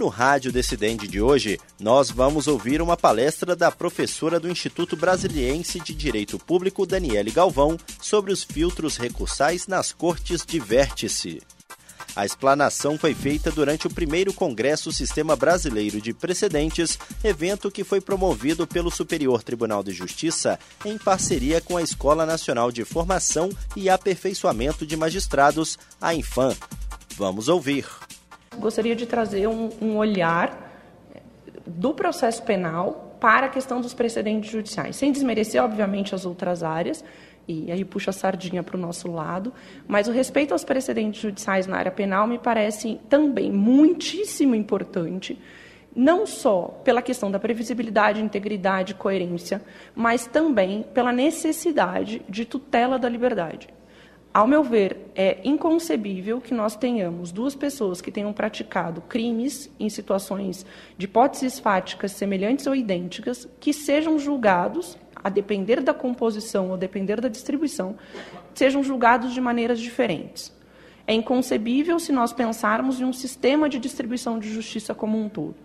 No Rádio Decidente de hoje, nós vamos ouvir uma palestra da professora do Instituto Brasiliense de Direito Público, Daniele Galvão, sobre os filtros recursais nas cortes de vértice. A explanação foi feita durante o primeiro Congresso Sistema Brasileiro de Precedentes, evento que foi promovido pelo Superior Tribunal de Justiça em parceria com a Escola Nacional de Formação e Aperfeiçoamento de Magistrados, a Infam. Vamos ouvir gostaria de trazer um, um olhar do processo penal para a questão dos precedentes judiciais, sem desmerecer, obviamente, as outras áreas, e aí puxa a sardinha para o nosso lado, mas o respeito aos precedentes judiciais na área penal me parece também muitíssimo importante, não só pela questão da previsibilidade, integridade, coerência, mas também pela necessidade de tutela da liberdade. Ao meu ver, é inconcebível que nós tenhamos duas pessoas que tenham praticado crimes em situações de hipóteses fáticas semelhantes ou idênticas, que sejam julgados, a depender da composição ou depender da distribuição, sejam julgados de maneiras diferentes. É inconcebível se nós pensarmos em um sistema de distribuição de justiça como um todo.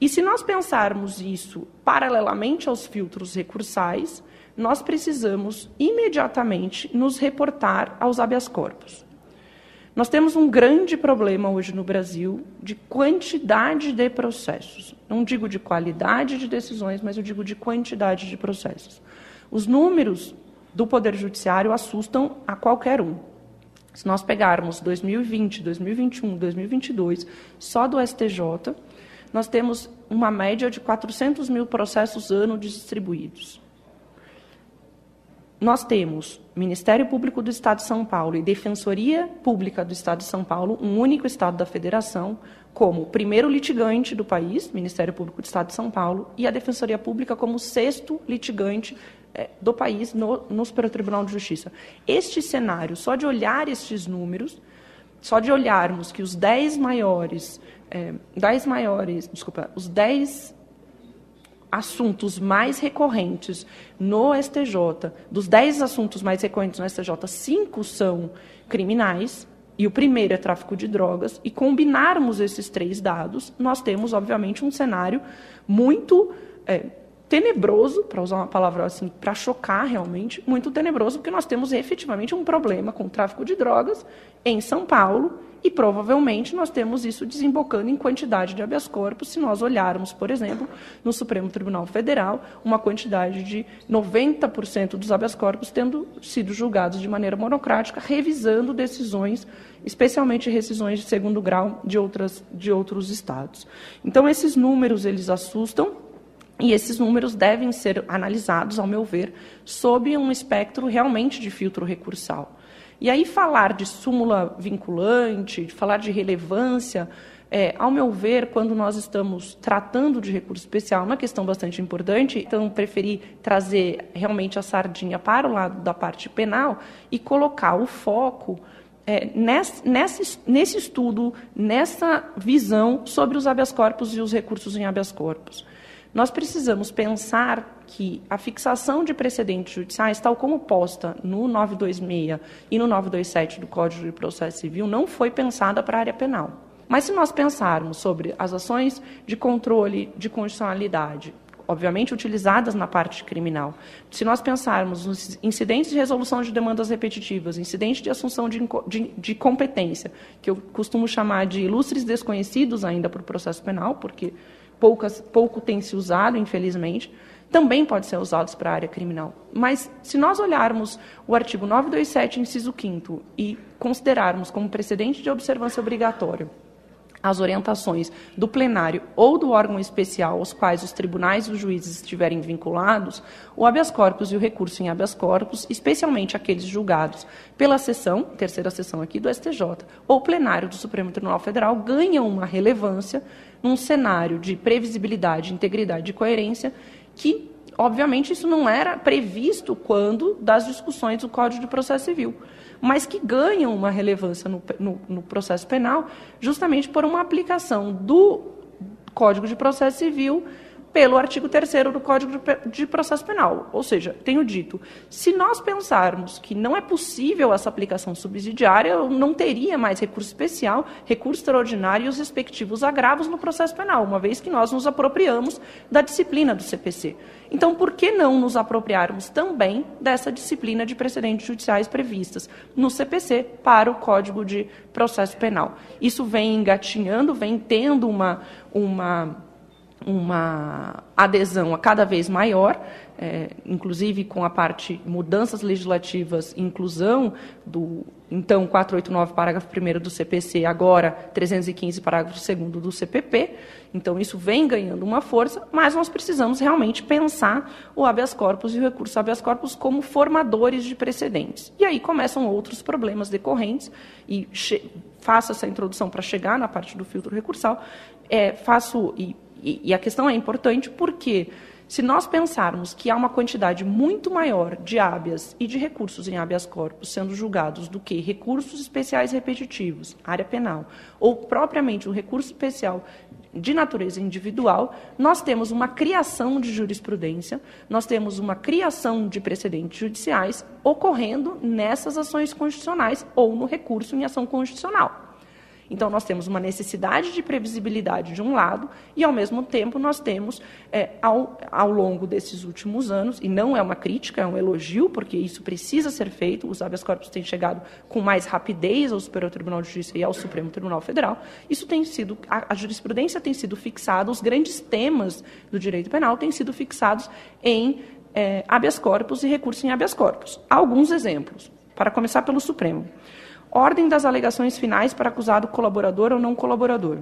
E se nós pensarmos isso paralelamente aos filtros recursais, nós precisamos imediatamente nos reportar aos habeas corpus. Nós temos um grande problema hoje no Brasil de quantidade de processos. Não digo de qualidade de decisões, mas eu digo de quantidade de processos. Os números do Poder Judiciário assustam a qualquer um. Se nós pegarmos 2020, 2021, 2022, só do STJ, nós temos uma média de 400 mil processos ano distribuídos nós temos Ministério Público do Estado de São Paulo e Defensoria Pública do Estado de São Paulo, um único Estado da Federação, como primeiro litigante do país, Ministério Público do Estado de São Paulo, e a Defensoria Pública como sexto litigante é, do país no, no Superior Tribunal de Justiça. Este cenário, só de olhar estes números, só de olharmos que os dez maiores, é, dez maiores, desculpa, os dez assuntos mais recorrentes no STJ, dos 10 assuntos mais recorrentes no STJ, cinco são criminais, e o primeiro é tráfico de drogas, e combinarmos esses três dados, nós temos, obviamente, um cenário muito é, tenebroso, para usar uma palavra assim, para chocar realmente, muito tenebroso, porque nós temos efetivamente um problema com o tráfico de drogas em São Paulo e provavelmente nós temos isso desembocando em quantidade de habeas corpus, se nós olharmos, por exemplo, no Supremo Tribunal Federal, uma quantidade de 90% dos habeas corpus tendo sido julgados de maneira monocrática, revisando decisões, especialmente decisões de segundo grau de, outras, de outros estados. Então, esses números, eles assustam, e esses números devem ser analisados, ao meu ver, sob um espectro realmente de filtro recursal. E aí falar de súmula vinculante, falar de relevância, é, ao meu ver, quando nós estamos tratando de recurso especial, é uma questão bastante importante, então preferi trazer realmente a sardinha para o lado da parte penal e colocar o foco é, nesse, nesse, nesse estudo, nessa visão sobre os habeas corpus e os recursos em habeas corpus. Nós precisamos pensar que a fixação de precedentes judiciais, tal como posta no 926 e no 927 do Código de Processo Civil, não foi pensada para a área penal. Mas se nós pensarmos sobre as ações de controle de condicionalidade, obviamente utilizadas na parte criminal, se nós pensarmos nos incidentes de resolução de demandas repetitivas, incidentes de assunção de, de, de competência, que eu costumo chamar de ilustres desconhecidos ainda para o processo penal, porque poucas, pouco tem se usado, infelizmente, também pode ser usados para a área criminal. Mas, se nós olharmos o artigo 927, inciso 5 e considerarmos como precedente de observância obrigatório as orientações do plenário ou do órgão especial aos quais os tribunais e os juízes estiverem vinculados, o habeas corpus e o recurso em habeas corpus, especialmente aqueles julgados pela sessão, terceira sessão aqui do STJ, ou plenário do Supremo Tribunal Federal, ganham uma relevância num cenário de previsibilidade, integridade e coerência que obviamente, isso não era previsto quando das discussões do Código de Processo Civil, mas que ganham uma relevância no, no, no processo penal justamente por uma aplicação do Código de Processo Civil pelo artigo 3 do Código de Processo Penal. Ou seja, tenho dito, se nós pensarmos que não é possível essa aplicação subsidiária, eu não teria mais recurso especial, recurso extraordinário e os respectivos agravos no processo penal, uma vez que nós nos apropriamos da disciplina do CPC. Então, por que não nos apropriarmos também dessa disciplina de precedentes judiciais previstas no CPC para o Código de Processo Penal? Isso vem engatinhando, vem tendo uma, uma uma adesão a cada vez maior, é, inclusive com a parte mudanças legislativas, inclusão do então 489 parágrafo 1 do CPC, agora 315 parágrafo 2 do CPP. Então isso vem ganhando uma força, mas nós precisamos realmente pensar o habeas corpus e o recurso habeas corpus como formadores de precedentes. E aí começam outros problemas decorrentes e faço essa introdução para chegar na parte do filtro recursal, é, faço e e, e a questão é importante porque se nós pensarmos que há uma quantidade muito maior de habeas e de recursos em habeas corpus sendo julgados do que recursos especiais repetitivos, área penal, ou propriamente um recurso especial de natureza individual, nós temos uma criação de jurisprudência, nós temos uma criação de precedentes judiciais ocorrendo nessas ações constitucionais ou no recurso em ação constitucional. Então, nós temos uma necessidade de previsibilidade de um lado, e, ao mesmo tempo, nós temos, é, ao, ao longo desses últimos anos, e não é uma crítica, é um elogio, porque isso precisa ser feito, os habeas corpus têm chegado com mais rapidez ao Superior Tribunal de Justiça e ao Supremo Tribunal Federal, isso tem sido, a, a jurisprudência tem sido fixada, os grandes temas do direito penal têm sido fixados em é, habeas corpus e recurso em habeas corpus. Alguns exemplos, para começar pelo Supremo. Ordem das alegações finais para acusado colaborador ou não colaborador.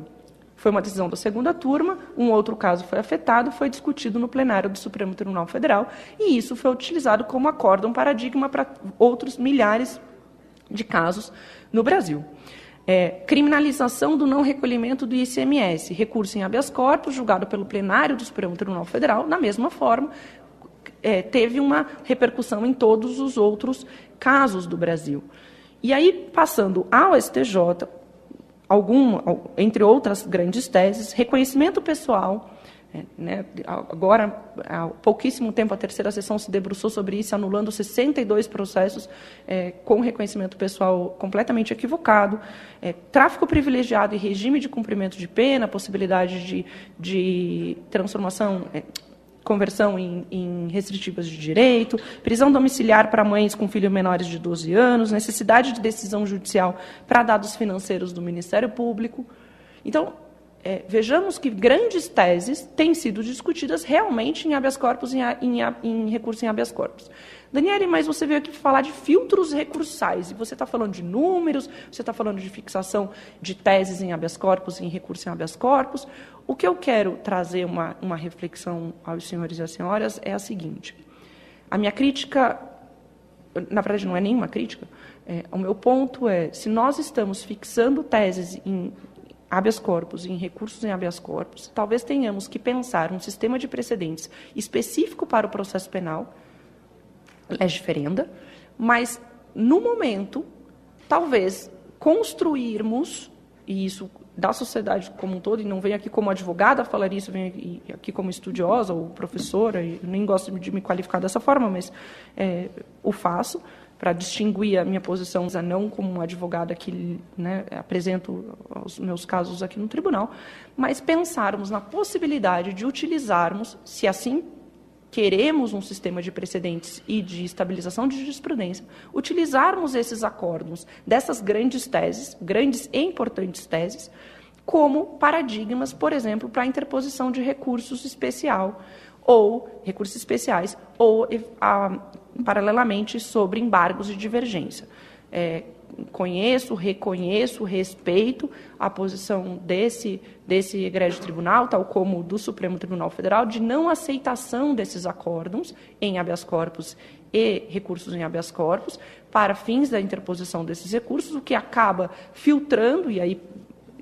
Foi uma decisão da segunda turma, um outro caso foi afetado, foi discutido no plenário do Supremo Tribunal Federal, e isso foi utilizado como acórdão paradigma para outros milhares de casos no Brasil. É, criminalização do não recolhimento do ICMS, recurso em habeas corpus, julgado pelo plenário do Supremo Tribunal Federal, na mesma forma, é, teve uma repercussão em todos os outros casos do Brasil. E aí, passando ao STJ, algum, entre outras grandes teses, reconhecimento pessoal. É, né, agora, há pouquíssimo tempo, a terceira sessão se debruçou sobre isso, anulando 62 processos é, com reconhecimento pessoal completamente equivocado. É, tráfico privilegiado e regime de cumprimento de pena, possibilidade de, de transformação, é, conversão em, em, restritivas de direito, prisão domiciliar para mães com filhos menores de 12 anos, necessidade de decisão judicial para dados financeiros do Ministério Público. Então, é, vejamos que grandes teses têm sido discutidas realmente em habeas corpus, em, em, em recurso em habeas corpus. Daniele, mas você veio aqui falar de filtros recursais, e você está falando de números, você está falando de fixação de teses em habeas corpus, em recurso em habeas corpus. O que eu quero trazer uma, uma reflexão aos senhores e às senhoras é a seguinte. A minha crítica, na verdade não é nenhuma crítica, é, o meu ponto é, se nós estamos fixando teses em habeas corpus, em recursos em habeas corpus, talvez tenhamos que pensar um sistema de precedentes específico para o processo penal, legiferenda, mas, no momento, talvez construirmos, e isso da sociedade como um todo, e não venho aqui como advogada falar isso, venho aqui, aqui como estudiosa ou professora, e nem gosto de me qualificar dessa forma, mas é, o faço, para distinguir a minha posição, não como uma advogada que né, apresento os meus casos aqui no tribunal, mas pensarmos na possibilidade de utilizarmos, se assim queremos um sistema de precedentes e de estabilização de jurisprudência, utilizarmos esses acordos dessas grandes teses, grandes e importantes teses, como paradigmas, por exemplo, para a interposição de recursos especial ou recursos especiais ou a, paralelamente sobre embargos de divergência. É, conheço, reconheço, respeito a posição desse, desse egrégio tribunal, tal como do Supremo Tribunal Federal, de não aceitação desses acórdons em habeas corpus e recursos em habeas corpus, para fins da interposição desses recursos, o que acaba filtrando, e aí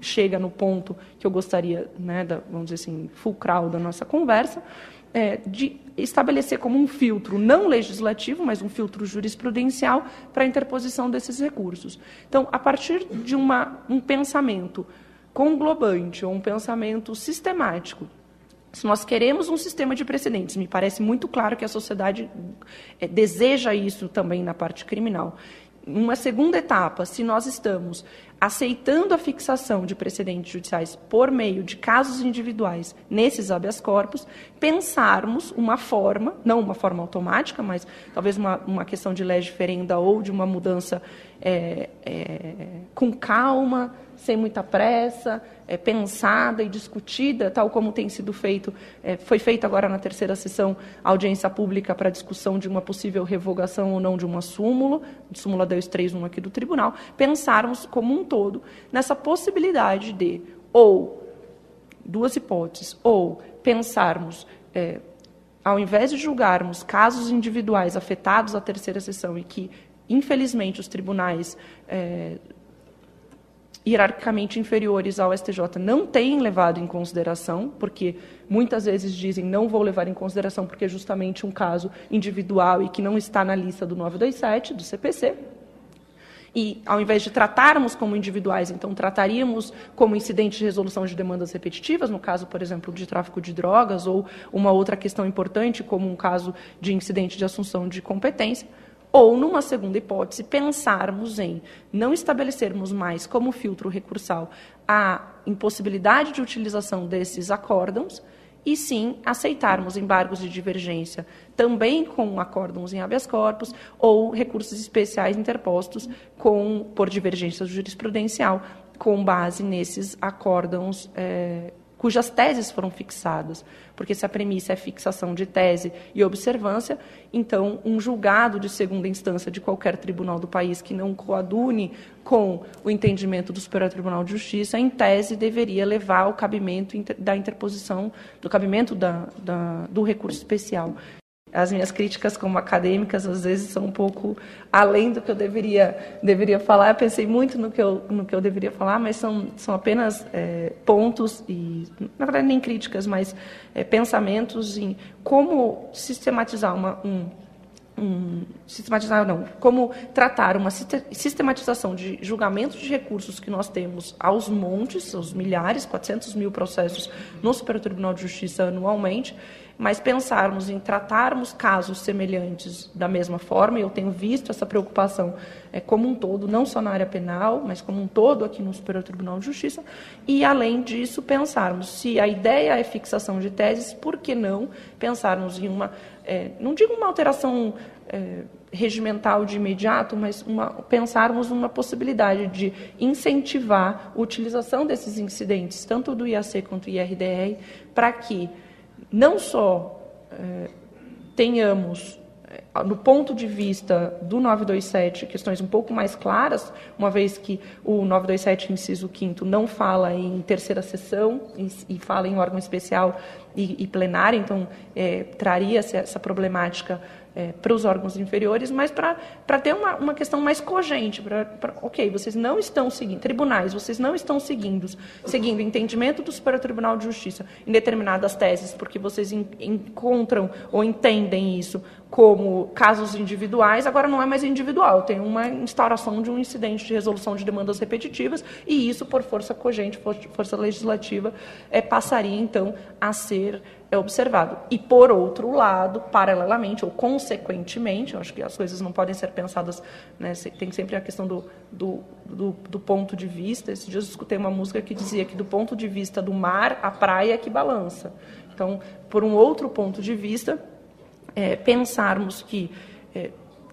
chega no ponto que eu gostaria, né, da, vamos dizer assim, fulcral da nossa conversa, é, de estabelecer como um filtro não legislativo, mas um filtro jurisprudencial para a interposição desses recursos. Então, a partir de uma, um pensamento conglobante ou um pensamento sistemático, se nós queremos um sistema de precedentes, me parece muito claro que a sociedade é, deseja isso também na parte criminal. Uma segunda etapa, se nós estamos aceitando a fixação de precedentes judiciais por meio de casos individuais nesses habeas corpus, pensarmos uma forma, não uma forma automática, mas talvez uma, uma questão de lei diferenda ou de uma mudança é, é, com calma, sem muita pressa, é, pensada e discutida, tal como tem sido feito, é, foi feito agora na terceira sessão audiência pública para discussão de uma possível revogação ou não de uma súmula, súmula 231 aqui do tribunal, pensarmos como um todo nessa possibilidade de, ou, duas hipóteses, ou pensarmos é, ao invés de julgarmos casos individuais afetados à terceira sessão e que, infelizmente, os tribunais é, hierarquicamente inferiores ao STJ não têm levado em consideração, porque muitas vezes dizem não vou levar em consideração porque é justamente um caso individual e que não está na lista do 927 do CPC. E, ao invés de tratarmos como individuais, então trataríamos como incidente de resolução de demandas repetitivas, no caso, por exemplo, de tráfico de drogas, ou uma outra questão importante, como um caso de incidente de assunção de competência, ou, numa segunda hipótese, pensarmos em não estabelecermos mais como filtro recursal a impossibilidade de utilização desses acórdãos, e sim aceitarmos embargos de divergência também com acórdãos em habeas corpus ou recursos especiais interpostos com, por divergência jurisprudencial com base nesses acórdãos é, cujas teses foram fixadas. Porque se a premissa é fixação de tese e observância, então um julgado de segunda instância de qualquer tribunal do país que não coadune com o entendimento do Superior Tribunal de Justiça, em tese deveria levar ao cabimento da interposição, do cabimento da, da, do recurso especial as minhas críticas como acadêmicas às vezes são um pouco além do que eu deveria deveria falar. Eu pensei muito no que eu no que eu deveria falar, mas são são apenas é, pontos e na verdade nem críticas, mas é, pensamentos em como sistematizar uma um, um, sistematizar não, como tratar uma sistematização de julgamentos de recursos que nós temos aos montes, aos milhares, 400 mil processos no Superior Tribunal de Justiça anualmente, mas pensarmos em tratarmos casos semelhantes da mesma forma, e eu tenho visto essa preocupação é, como um todo, não só na área penal, mas como um todo aqui no Superior Tribunal de Justiça, e além disso pensarmos, se a ideia é fixação de teses, por que não pensarmos em uma, é, não digo uma alteração é, regimental de imediato, mas uma, pensarmos uma possibilidade de incentivar a utilização desses incidentes, tanto do IAC quanto do IRDR, para que não só é, tenhamos, é, no ponto de vista do 927, questões um pouco mais claras, uma vez que o 927, inciso 5 não fala em terceira sessão e, e fala em órgão especial e, e plenário, então é, traria essa, essa problemática é, para os órgãos inferiores, mas para ter uma, uma questão mais cogente, para, ok, vocês não estão seguindo, tribunais, vocês não estão seguindo, seguindo o entendimento do Superior Tribunal de Justiça em determinadas teses, porque vocês encontram ou entendem isso como casos individuais, agora não é mais individual, tem uma instauração de um incidente de resolução de demandas repetitivas, e isso, por força cogente, força legislativa, é, passaria, então, a ser é observado. E, por outro lado, paralelamente ou consequentemente, eu acho que as coisas não podem ser pensadas, né, tem sempre a questão do, do, do, do, ponto de vista. Esses dias eu escutei uma música que dizia que, do ponto de vista do mar, a praia é que balança. Então, por um outro ponto de vista, é, pensarmos que é,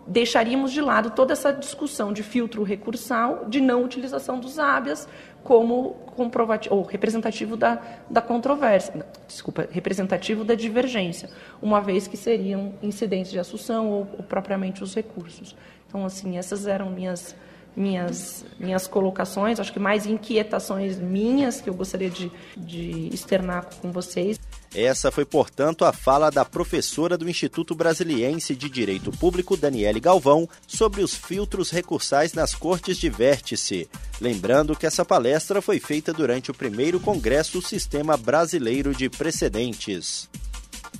deixaríamos de lado toda essa discussão de filtro recursal, de não utilização dos hábias, como comprovativo ou representativo da, da controvérsia, desculpa, representativo da divergência, uma vez que seriam incidentes de assunção ou, ou propriamente os recursos. Então, assim, essas eram minhas minhas, minhas colocações, acho que mais inquietações minhas que eu gostaria de, de externar com vocês. Essa foi, portanto, a fala da professora do Instituto Brasiliense de Direito Público, Daniele Galvão, sobre os filtros recursais nas cortes de vértice. Lembrando que essa palestra foi feita durante o primeiro Congresso Sistema Brasileiro de Precedentes.